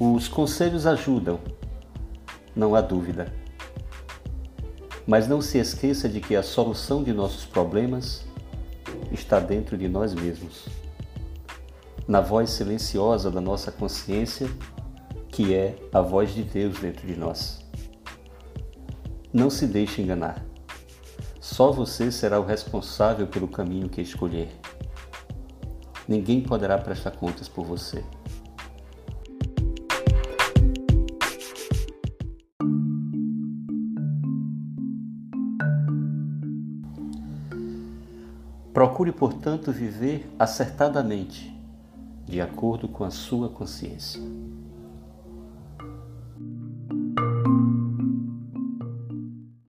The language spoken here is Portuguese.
Os conselhos ajudam, não há dúvida. Mas não se esqueça de que a solução de nossos problemas está dentro de nós mesmos, na voz silenciosa da nossa consciência, que é a voz de Deus dentro de nós. Não se deixe enganar. Só você será o responsável pelo caminho que escolher. Ninguém poderá prestar contas por você. Procure, portanto, viver acertadamente, de acordo com a sua consciência.